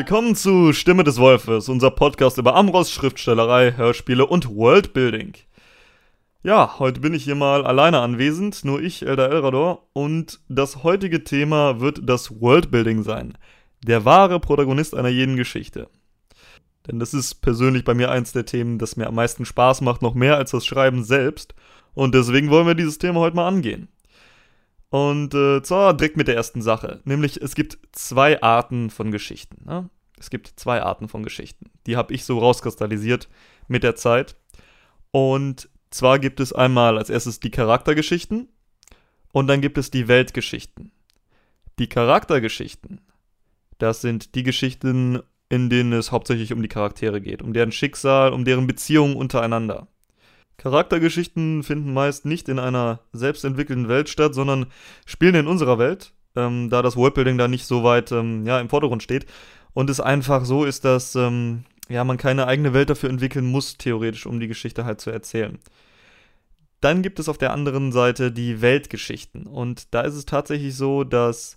Willkommen zu Stimme des Wolfes, unser Podcast über Amros, Schriftstellerei, Hörspiele und Worldbuilding. Ja, heute bin ich hier mal alleine anwesend, nur ich, Elder Elrador, und das heutige Thema wird das Worldbuilding sein. Der wahre Protagonist einer jeden Geschichte. Denn das ist persönlich bei mir eins der Themen, das mir am meisten Spaß macht, noch mehr als das Schreiben selbst. Und deswegen wollen wir dieses Thema heute mal angehen. Und äh, zwar direkt mit der ersten Sache. Nämlich, es gibt zwei Arten von Geschichten. Ne? Es gibt zwei Arten von Geschichten. Die habe ich so rauskristallisiert mit der Zeit. Und zwar gibt es einmal als erstes die Charaktergeschichten und dann gibt es die Weltgeschichten. Die Charaktergeschichten, das sind die Geschichten, in denen es hauptsächlich um die Charaktere geht, um deren Schicksal, um deren Beziehungen untereinander. Charaktergeschichten finden meist nicht in einer selbstentwickelten Welt statt, sondern spielen in unserer Welt, ähm, da das Worldbuilding da nicht so weit ähm, ja, im Vordergrund steht. Und es einfach so ist, dass ähm, ja, man keine eigene Welt dafür entwickeln muss, theoretisch, um die Geschichte halt zu erzählen. Dann gibt es auf der anderen Seite die Weltgeschichten. Und da ist es tatsächlich so, dass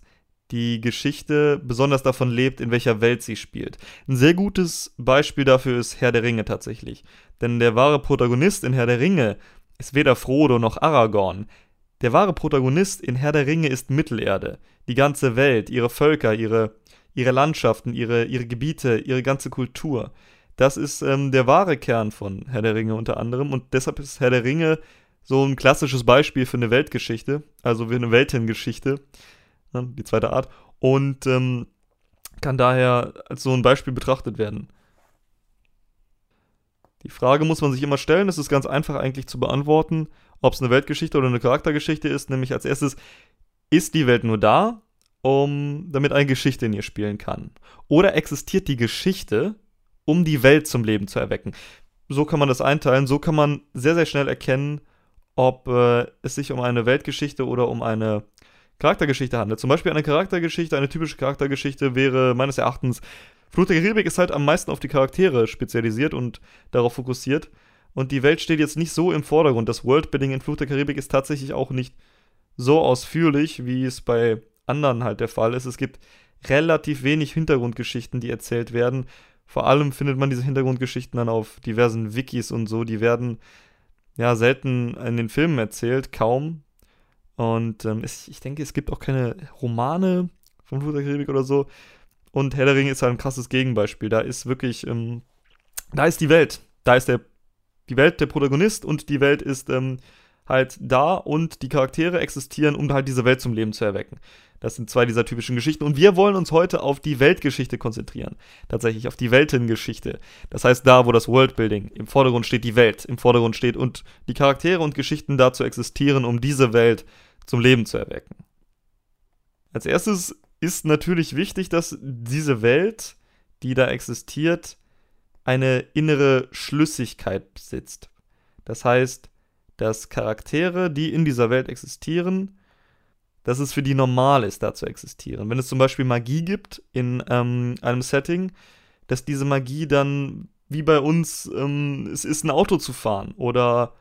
die Geschichte besonders davon lebt, in welcher Welt sie spielt. Ein sehr gutes Beispiel dafür ist Herr der Ringe tatsächlich. Denn der wahre Protagonist in Herr der Ringe ist weder Frodo noch Aragorn. Der wahre Protagonist in Herr der Ringe ist Mittelerde. Die ganze Welt, ihre Völker, ihre, ihre Landschaften, ihre, ihre Gebiete, ihre ganze Kultur. Das ist ähm, der wahre Kern von Herr der Ringe unter anderem. Und deshalb ist Herr der Ringe so ein klassisches Beispiel für eine Weltgeschichte, also für eine Weltengeschichte die zweite Art, und ähm, kann daher als so ein Beispiel betrachtet werden. Die Frage muss man sich immer stellen, es ist ganz einfach eigentlich zu beantworten, ob es eine Weltgeschichte oder eine Charaktergeschichte ist, nämlich als erstes, ist die Welt nur da, um, damit eine Geschichte in ihr spielen kann? Oder existiert die Geschichte, um die Welt zum Leben zu erwecken? So kann man das einteilen, so kann man sehr, sehr schnell erkennen, ob äh, es sich um eine Weltgeschichte oder um eine Charaktergeschichte handelt. Zum Beispiel eine Charaktergeschichte, eine typische Charaktergeschichte wäre meines Erachtens, Flut der Karibik ist halt am meisten auf die Charaktere spezialisiert und darauf fokussiert. Und die Welt steht jetzt nicht so im Vordergrund. Das Worldbuilding in Flut der Karibik ist tatsächlich auch nicht so ausführlich, wie es bei anderen halt der Fall ist. Es gibt relativ wenig Hintergrundgeschichten, die erzählt werden. Vor allem findet man diese Hintergrundgeschichten dann auf diversen Wikis und so. Die werden ja selten in den Filmen erzählt, kaum. Und ähm, es, ich denke, es gibt auch keine Romane von Flut der oder so. Und Ringe ist halt ein krasses Gegenbeispiel. Da ist wirklich, ähm, da ist die Welt. Da ist der, die Welt der Protagonist und die Welt ist ähm, halt da und die Charaktere existieren, um halt diese Welt zum Leben zu erwecken. Das sind zwei dieser typischen Geschichten. Und wir wollen uns heute auf die Weltgeschichte konzentrieren. Tatsächlich auf die Weltengeschichte. Das heißt, da, wo das Worldbuilding im Vordergrund steht, die Welt im Vordergrund steht und die Charaktere und Geschichten dazu existieren, um diese Welt zum Leben zu erwecken. Als erstes ist natürlich wichtig, dass diese Welt, die da existiert, eine innere Schlüssigkeit besitzt. Das heißt, dass Charaktere, die in dieser Welt existieren, dass es für die normal ist, da zu existieren. Wenn es zum Beispiel Magie gibt in ähm, einem Setting, dass diese Magie dann wie bei uns ähm, es ist, ein Auto zu fahren oder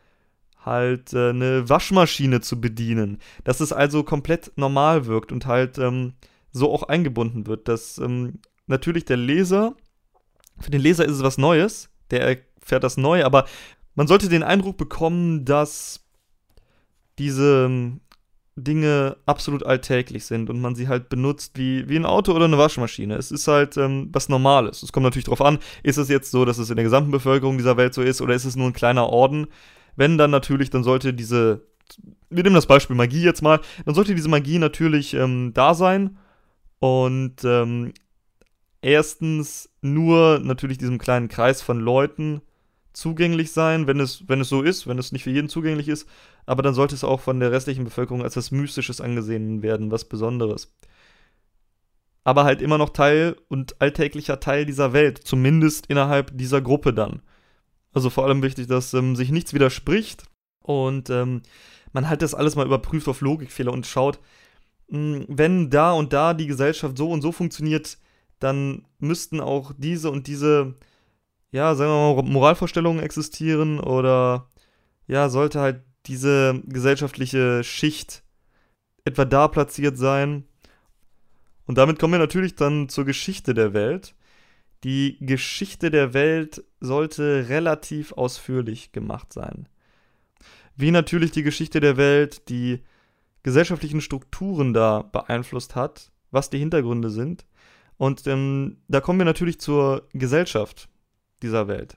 halt äh, eine Waschmaschine zu bedienen. Dass es also komplett normal wirkt und halt ähm, so auch eingebunden wird, dass ähm, natürlich der Leser, für den Leser ist es was Neues, der erfährt das neu, aber man sollte den Eindruck bekommen, dass diese ähm, Dinge absolut alltäglich sind und man sie halt benutzt wie, wie ein Auto oder eine Waschmaschine. Es ist halt ähm, was Normales. Es kommt natürlich darauf an, ist es jetzt so, dass es in der gesamten Bevölkerung dieser Welt so ist oder ist es nur ein kleiner Orden? Wenn dann natürlich, dann sollte diese, wir nehmen das Beispiel Magie jetzt mal, dann sollte diese Magie natürlich ähm, da sein und ähm, erstens nur natürlich diesem kleinen Kreis von Leuten zugänglich sein, wenn es, wenn es so ist, wenn es nicht für jeden zugänglich ist, aber dann sollte es auch von der restlichen Bevölkerung als was Mystisches angesehen werden, was Besonderes. Aber halt immer noch Teil und alltäglicher Teil dieser Welt, zumindest innerhalb dieser Gruppe dann. Also vor allem wichtig, dass ähm, sich nichts widerspricht und ähm, man halt das alles mal überprüft auf Logikfehler und schaut, hm, wenn da und da die Gesellschaft so und so funktioniert, dann müssten auch diese und diese, ja, sagen wir mal, Moralvorstellungen existieren oder ja, sollte halt diese gesellschaftliche Schicht etwa da platziert sein. Und damit kommen wir natürlich dann zur Geschichte der Welt. Die Geschichte der Welt sollte relativ ausführlich gemacht sein. Wie natürlich die Geschichte der Welt die gesellschaftlichen Strukturen da beeinflusst hat, was die Hintergründe sind. Und ähm, da kommen wir natürlich zur Gesellschaft dieser Welt.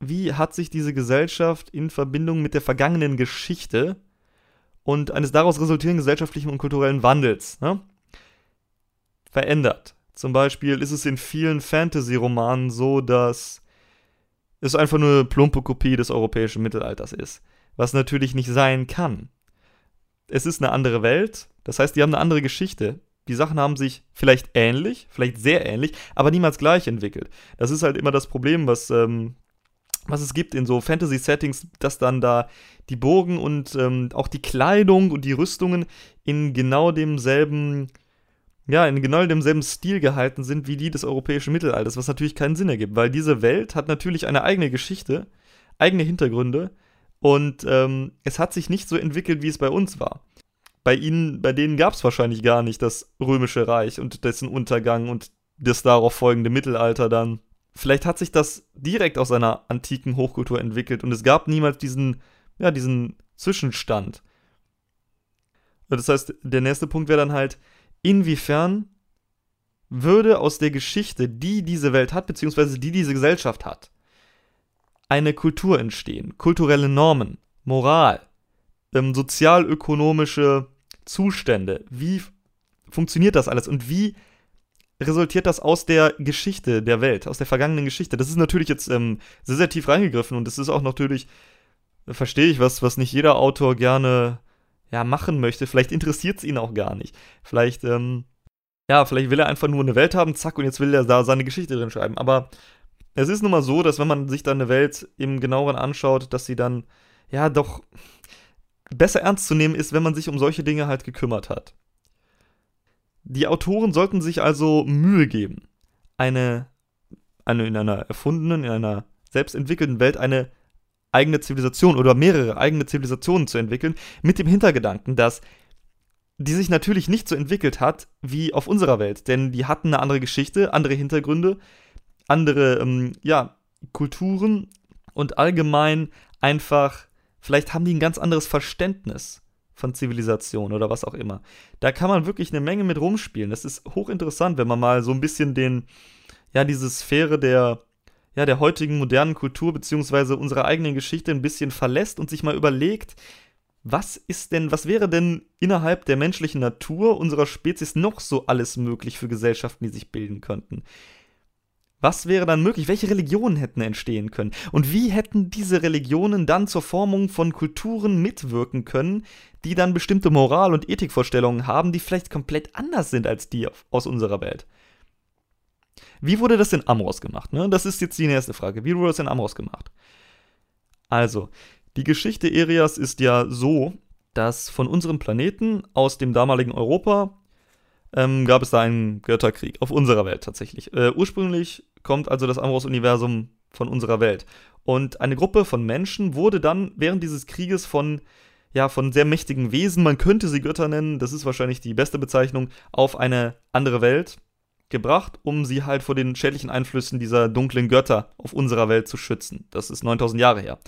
Wie hat sich diese Gesellschaft in Verbindung mit der vergangenen Geschichte und eines daraus resultierenden gesellschaftlichen und kulturellen Wandels ne, verändert? Zum Beispiel ist es in vielen Fantasy-Romanen so, dass es einfach nur eine plumpe Kopie des europäischen Mittelalters ist. Was natürlich nicht sein kann. Es ist eine andere Welt, das heißt, die haben eine andere Geschichte. Die Sachen haben sich vielleicht ähnlich, vielleicht sehr ähnlich, aber niemals gleich entwickelt. Das ist halt immer das Problem, was, ähm, was es gibt in so Fantasy-Settings, dass dann da die Burgen und ähm, auch die Kleidung und die Rüstungen in genau demselben ja, in genau demselben Stil gehalten sind wie die des europäischen Mittelalters, was natürlich keinen Sinn ergibt, weil diese Welt hat natürlich eine eigene Geschichte, eigene Hintergründe und ähm, es hat sich nicht so entwickelt, wie es bei uns war. Bei ihnen, bei denen gab es wahrscheinlich gar nicht das römische Reich und dessen Untergang und das darauf folgende Mittelalter dann. Vielleicht hat sich das direkt aus einer antiken Hochkultur entwickelt und es gab niemals diesen, ja, diesen Zwischenstand. Das heißt, der nächste Punkt wäre dann halt, inwiefern würde aus der Geschichte, die diese Welt hat, beziehungsweise die diese Gesellschaft hat, eine Kultur entstehen, kulturelle Normen, Moral, ähm, sozialökonomische Zustände. Wie funktioniert das alles und wie resultiert das aus der Geschichte der Welt, aus der vergangenen Geschichte? Das ist natürlich jetzt ähm, sehr, sehr tief reingegriffen und das ist auch natürlich, äh, verstehe ich, was, was nicht jeder Autor gerne ja, machen möchte. Vielleicht interessiert es ihn auch gar nicht. Vielleicht, ähm, ja, vielleicht will er einfach nur eine Welt haben, zack, und jetzt will er da seine Geschichte drin schreiben. Aber es ist nun mal so, dass wenn man sich dann eine Welt im genaueren anschaut, dass sie dann, ja, doch besser ernst zu nehmen ist, wenn man sich um solche Dinge halt gekümmert hat. Die Autoren sollten sich also Mühe geben, eine, eine in einer erfundenen, in einer selbstentwickelten Welt eine eigene Zivilisation oder mehrere eigene Zivilisationen zu entwickeln, mit dem Hintergedanken, dass die sich natürlich nicht so entwickelt hat wie auf unserer Welt, denn die hatten eine andere Geschichte, andere Hintergründe, andere ähm, ja, Kulturen und allgemein einfach, vielleicht haben die ein ganz anderes Verständnis von Zivilisation oder was auch immer. Da kann man wirklich eine Menge mit rumspielen. Das ist hochinteressant, wenn man mal so ein bisschen den, ja, diese Sphäre der ja, der heutigen modernen Kultur beziehungsweise unserer eigenen Geschichte ein bisschen verlässt und sich mal überlegt, was ist denn, was wäre denn innerhalb der menschlichen Natur unserer Spezies noch so alles möglich für Gesellschaften, die sich bilden könnten? Was wäre dann möglich? Welche Religionen hätten entstehen können? Und wie hätten diese Religionen dann zur Formung von Kulturen mitwirken können, die dann bestimmte Moral- und Ethikvorstellungen haben, die vielleicht komplett anders sind als die aus unserer Welt? Wie wurde das in Amros gemacht? Ne? Das ist jetzt die nächste Frage. Wie wurde das in Amros gemacht? Also, die Geschichte Erias ist ja so, dass von unserem Planeten aus dem damaligen Europa ähm, gab es da einen Götterkrieg. Auf unserer Welt tatsächlich. Äh, ursprünglich kommt also das Amros-Universum von unserer Welt. Und eine Gruppe von Menschen wurde dann während dieses Krieges von ja, von sehr mächtigen Wesen, man könnte sie Götter nennen, das ist wahrscheinlich die beste Bezeichnung, auf eine andere Welt, gebracht, um sie halt vor den schädlichen Einflüssen dieser dunklen Götter auf unserer Welt zu schützen. Das ist 9000 Jahre her.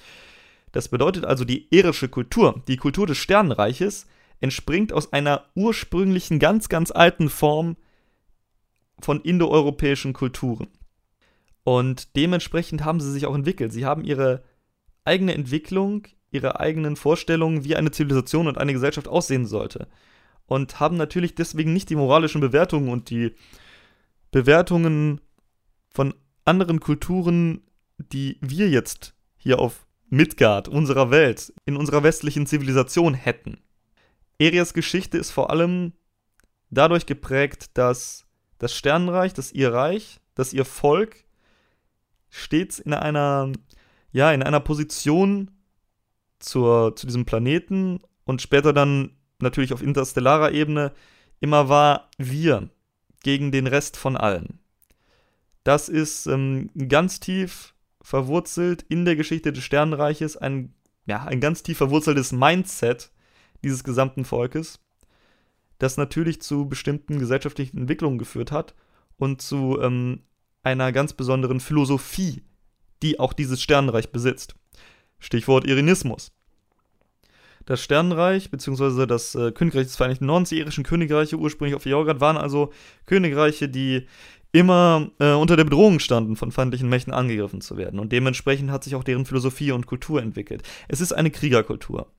Das bedeutet also, die irische Kultur, die Kultur des Sternenreiches, entspringt aus einer ursprünglichen, ganz, ganz alten Form von indoeuropäischen Kulturen. Und dementsprechend haben sie sich auch entwickelt. Sie haben ihre eigene Entwicklung, ihre eigenen Vorstellungen, wie eine Zivilisation und eine Gesellschaft aussehen sollte. Und haben natürlich deswegen nicht die moralischen Bewertungen und die Bewertungen von anderen Kulturen, die wir jetzt hier auf Midgard, unserer Welt, in unserer westlichen Zivilisation hätten. Erias Geschichte ist vor allem dadurch geprägt, dass das Sternenreich, das ihr Reich, dass ihr Volk stets in einer, ja, in einer Position zur, zu diesem Planeten und später dann natürlich auf interstellarer Ebene immer war wir, gegen den Rest von allen. Das ist ähm, ganz tief verwurzelt in der Geschichte des Sternenreiches, ein, ja, ein ganz tief verwurzeltes Mindset dieses gesamten Volkes, das natürlich zu bestimmten gesellschaftlichen Entwicklungen geführt hat und zu ähm, einer ganz besonderen Philosophie, die auch dieses Sternenreich besitzt. Stichwort Irinismus. Das Sternenreich bzw. das äh, Königreich des Vereinigten Nordens, die irischen Königreiche ursprünglich auf Jorgrad, waren also Königreiche, die immer äh, unter der Bedrohung standen, von feindlichen Mächten angegriffen zu werden. Und dementsprechend hat sich auch deren Philosophie und Kultur entwickelt. Es ist eine Kriegerkultur.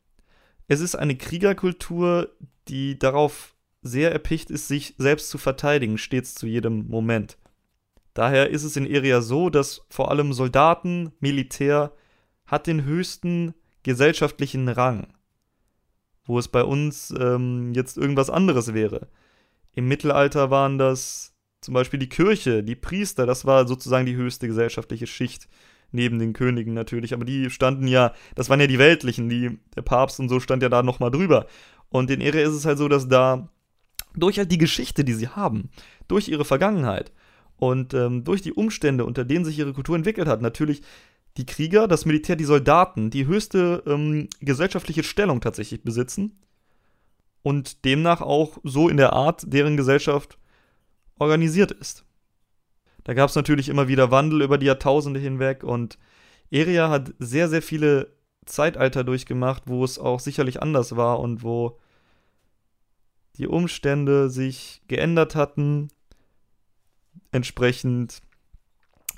Es ist eine Kriegerkultur, die darauf sehr erpicht ist, sich selbst zu verteidigen, stets zu jedem Moment. Daher ist es in Iria so, dass vor allem Soldaten, Militär hat den höchsten gesellschaftlichen Rang, wo es bei uns ähm, jetzt irgendwas anderes wäre. Im Mittelalter waren das zum Beispiel die Kirche, die Priester, das war sozusagen die höchste gesellschaftliche Schicht, neben den Königen natürlich, aber die standen ja, das waren ja die Weltlichen, die, der Papst und so stand ja da nochmal drüber. Und in Iria ist es halt so, dass da durch halt die Geschichte, die sie haben, durch ihre Vergangenheit, und ähm, durch die Umstände, unter denen sich ihre Kultur entwickelt hat, natürlich die Krieger, das Militär, die Soldaten, die höchste ähm, gesellschaftliche Stellung tatsächlich besitzen und demnach auch so in der Art deren Gesellschaft organisiert ist. Da gab es natürlich immer wieder Wandel über die Jahrtausende hinweg und Eria hat sehr, sehr viele Zeitalter durchgemacht, wo es auch sicherlich anders war und wo die Umstände sich geändert hatten, entsprechend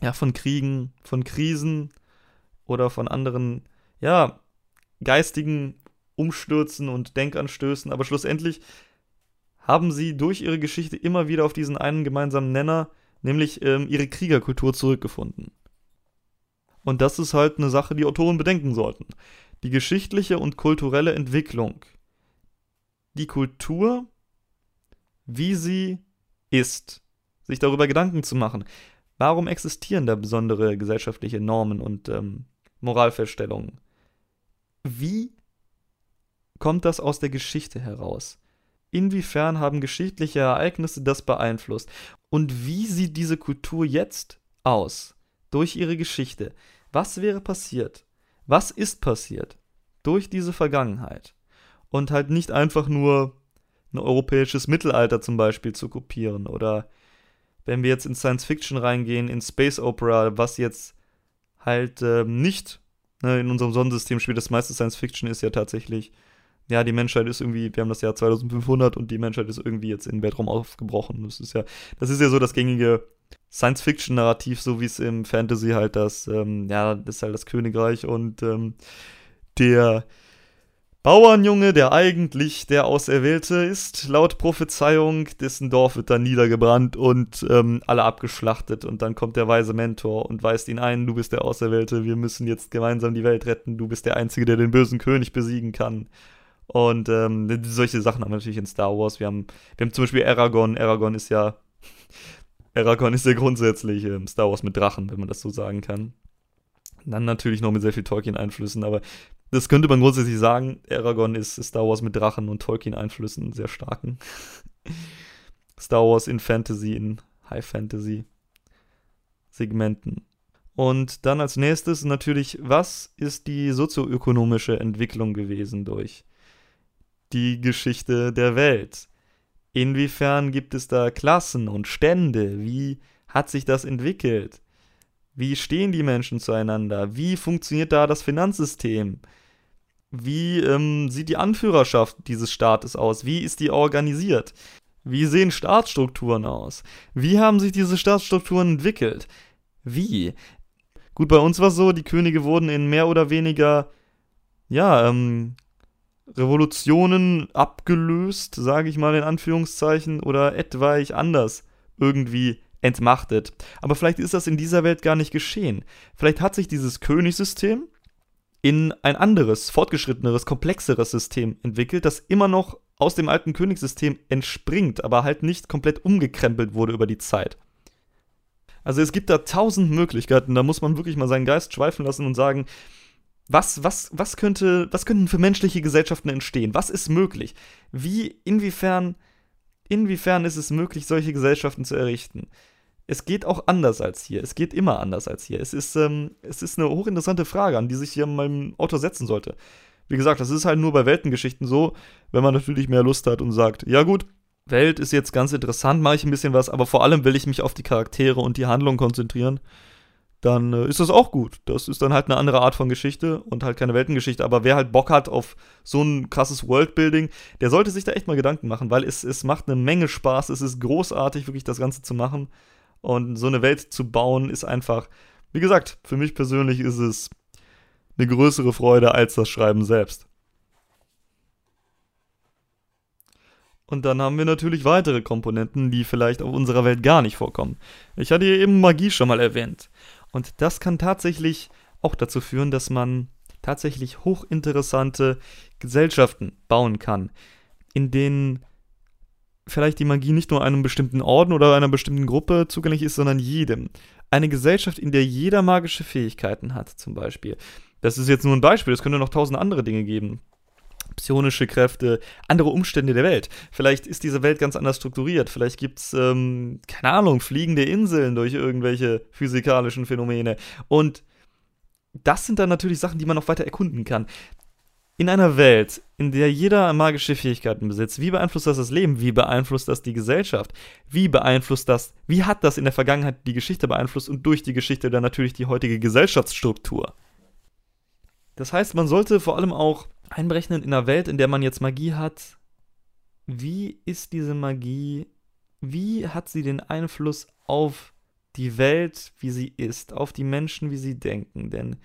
ja, von Kriegen, von Krisen oder von anderen, ja, geistigen Umstürzen und Denkanstößen, aber schlussendlich haben sie durch ihre Geschichte immer wieder auf diesen einen gemeinsamen Nenner, nämlich ähm, ihre Kriegerkultur zurückgefunden. Und das ist halt eine Sache, die Autoren bedenken sollten. Die geschichtliche und kulturelle Entwicklung. Die Kultur, wie sie ist sich darüber Gedanken zu machen. Warum existieren da besondere gesellschaftliche Normen und ähm, Moralfeststellungen? Wie kommt das aus der Geschichte heraus? Inwiefern haben geschichtliche Ereignisse das beeinflusst? Und wie sieht diese Kultur jetzt aus? Durch ihre Geschichte. Was wäre passiert? Was ist passiert? Durch diese Vergangenheit. Und halt nicht einfach nur ein europäisches Mittelalter zum Beispiel zu kopieren oder wenn wir jetzt in Science Fiction reingehen, in Space Opera, was jetzt halt ähm, nicht ne, in unserem Sonnensystem spielt, das meiste Science Fiction ist ja tatsächlich, ja, die Menschheit ist irgendwie, wir haben das Jahr 2500 und die Menschheit ist irgendwie jetzt in den Weltraum aufgebrochen. Das ist ja, das ist ja so das gängige Science-Fiction-Narrativ, so wie es im Fantasy halt das, ähm, ja, das ist halt das Königreich und ähm, der Bauernjunge, der eigentlich der Auserwählte ist, laut Prophezeiung, dessen Dorf wird dann niedergebrannt und ähm, alle abgeschlachtet. Und dann kommt der weise Mentor und weist ihn ein, du bist der Auserwählte, wir müssen jetzt gemeinsam die Welt retten, du bist der Einzige, der den bösen König besiegen kann. Und ähm, solche Sachen haben wir natürlich in Star Wars. Wir haben, wir haben zum Beispiel Aragorn. Aragorn ist ja. Aragorn ist ja grundsätzlich ähm, Star Wars mit Drachen, wenn man das so sagen kann. Dann natürlich noch mit sehr viel Tolkien-Einflüssen, aber das könnte man grundsätzlich sagen. Aragorn ist Star Wars mit Drachen und Tolkien-Einflüssen sehr starken. Star Wars in Fantasy, in High Fantasy Segmenten. Und dann als nächstes natürlich, was ist die sozioökonomische Entwicklung gewesen durch die Geschichte der Welt? Inwiefern gibt es da Klassen und Stände? Wie hat sich das entwickelt? Wie stehen die Menschen zueinander? Wie funktioniert da das Finanzsystem? Wie ähm, sieht die Anführerschaft dieses Staates aus? Wie ist die organisiert? Wie sehen Staatsstrukturen aus? Wie haben sich diese Staatsstrukturen entwickelt? Wie? Gut, bei uns war es so, die Könige wurden in mehr oder weniger, ja, ähm, Revolutionen abgelöst, sage ich mal in Anführungszeichen, oder etwaig anders irgendwie entmachtet. Aber vielleicht ist das in dieser Welt gar nicht geschehen. Vielleicht hat sich dieses Königssystem in ein anderes, fortgeschritteneres, komplexeres System entwickelt, das immer noch aus dem alten Königssystem entspringt, aber halt nicht komplett umgekrempelt wurde über die Zeit. Also es gibt da tausend Möglichkeiten, da muss man wirklich mal seinen Geist schweifen lassen und sagen, was, was, was könnte, was könnten für menschliche Gesellschaften entstehen? Was ist möglich? Wie, inwiefern, inwiefern ist es möglich, solche Gesellschaften zu errichten? Es geht auch anders als hier. Es geht immer anders als hier. Es ist, ähm, es ist eine hochinteressante Frage, an die sich hier mein Autor setzen sollte. Wie gesagt, das ist halt nur bei Weltengeschichten so, wenn man natürlich mehr Lust hat und sagt, ja gut, Welt ist jetzt ganz interessant, mache ich ein bisschen was, aber vor allem will ich mich auf die Charaktere und die Handlung konzentrieren, dann äh, ist das auch gut. Das ist dann halt eine andere Art von Geschichte und halt keine Weltengeschichte. Aber wer halt Bock hat auf so ein krasses Worldbuilding, der sollte sich da echt mal Gedanken machen, weil es, es macht eine Menge Spaß. Es ist großartig, wirklich das Ganze zu machen. Und so eine Welt zu bauen ist einfach, wie gesagt, für mich persönlich ist es eine größere Freude als das Schreiben selbst. Und dann haben wir natürlich weitere Komponenten, die vielleicht auf unserer Welt gar nicht vorkommen. Ich hatte hier eben Magie schon mal erwähnt. Und das kann tatsächlich auch dazu führen, dass man tatsächlich hochinteressante Gesellschaften bauen kann, in denen vielleicht die Magie nicht nur einem bestimmten Orden oder einer bestimmten Gruppe zugänglich ist, sondern jedem. Eine Gesellschaft, in der jeder magische Fähigkeiten hat, zum Beispiel. Das ist jetzt nur ein Beispiel, es könnte noch tausend andere Dinge geben psionische Kräfte, andere Umstände der Welt. Vielleicht ist diese Welt ganz anders strukturiert. Vielleicht gibt es, ähm, keine Ahnung, fliegende Inseln durch irgendwelche physikalischen Phänomene. Und das sind dann natürlich Sachen, die man noch weiter erkunden kann. In einer Welt, in der jeder magische Fähigkeiten besitzt, wie beeinflusst das das Leben? Wie beeinflusst das die Gesellschaft? Wie beeinflusst das, wie hat das in der Vergangenheit die Geschichte beeinflusst und durch die Geschichte dann natürlich die heutige Gesellschaftsstruktur? Das heißt, man sollte vor allem auch einberechnen in einer Welt, in der man jetzt Magie hat. Wie ist diese Magie? Wie hat sie den Einfluss auf die Welt, wie sie ist, auf die Menschen, wie sie denken? Denn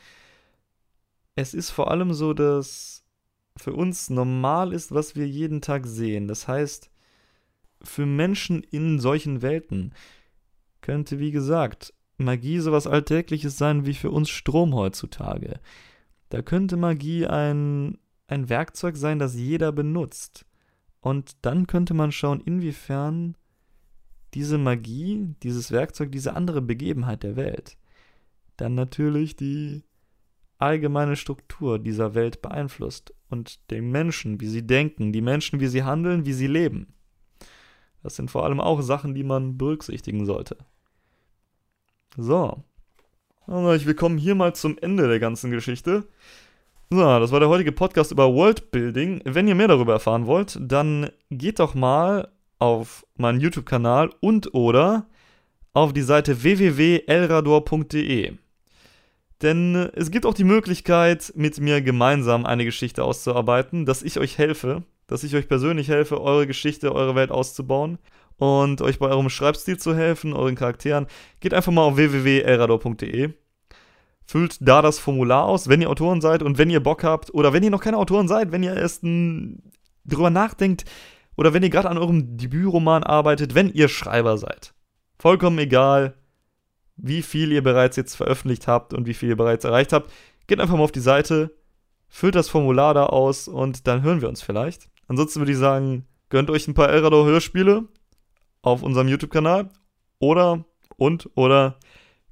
es ist vor allem so, dass für uns normal ist, was wir jeden Tag sehen. Das heißt, für Menschen in solchen Welten könnte, wie gesagt, Magie sowas Alltägliches sein wie für uns Strom heutzutage. Da könnte Magie ein ein Werkzeug sein, das jeder benutzt. Und dann könnte man schauen, inwiefern diese Magie, dieses Werkzeug, diese andere Begebenheit der Welt dann natürlich die allgemeine Struktur dieser Welt beeinflusst und den Menschen, wie sie denken, die Menschen, wie sie handeln, wie sie leben. Das sind vor allem auch Sachen, die man berücksichtigen sollte. So. Wir kommen hier mal zum Ende der ganzen Geschichte. So, das war der heutige Podcast über Worldbuilding. Wenn ihr mehr darüber erfahren wollt, dann geht doch mal auf meinen YouTube-Kanal und oder auf die Seite www.elrador.de. Denn es gibt auch die Möglichkeit, mit mir gemeinsam eine Geschichte auszuarbeiten, dass ich euch helfe, dass ich euch persönlich helfe, eure Geschichte, eure Welt auszubauen und euch bei eurem Schreibstil zu helfen, euren Charakteren. Geht einfach mal auf www.elrador.de füllt da das Formular aus, wenn ihr Autoren seid und wenn ihr Bock habt oder wenn ihr noch keine Autoren seid, wenn ihr erst m, drüber nachdenkt oder wenn ihr gerade an eurem Debütroman arbeitet, wenn ihr Schreiber seid. Vollkommen egal, wie viel ihr bereits jetzt veröffentlicht habt und wie viel ihr bereits erreicht habt. Geht einfach mal auf die Seite, füllt das Formular da aus und dann hören wir uns vielleicht. Ansonsten würde ich sagen, gönnt euch ein paar Elrador Hörspiele auf unserem YouTube-Kanal oder und oder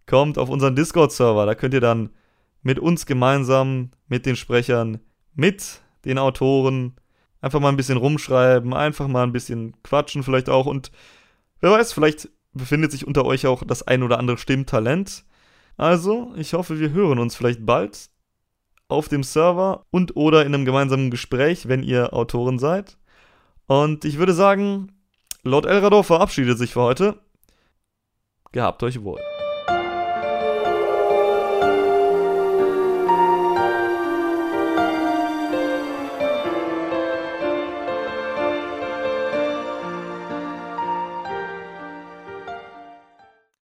kommt auf unseren Discord-Server. Da könnt ihr dann mit uns gemeinsam, mit den Sprechern, mit den Autoren einfach mal ein bisschen rumschreiben, einfach mal ein bisschen quatschen vielleicht auch. Und wer weiß, vielleicht befindet sich unter euch auch das ein oder andere Stimmtalent. Also, ich hoffe, wir hören uns vielleicht bald auf dem Server und oder in einem gemeinsamen Gespräch, wenn ihr Autoren seid. Und ich würde sagen, Lord Elrador verabschiedet sich für heute. Gehabt euch wohl.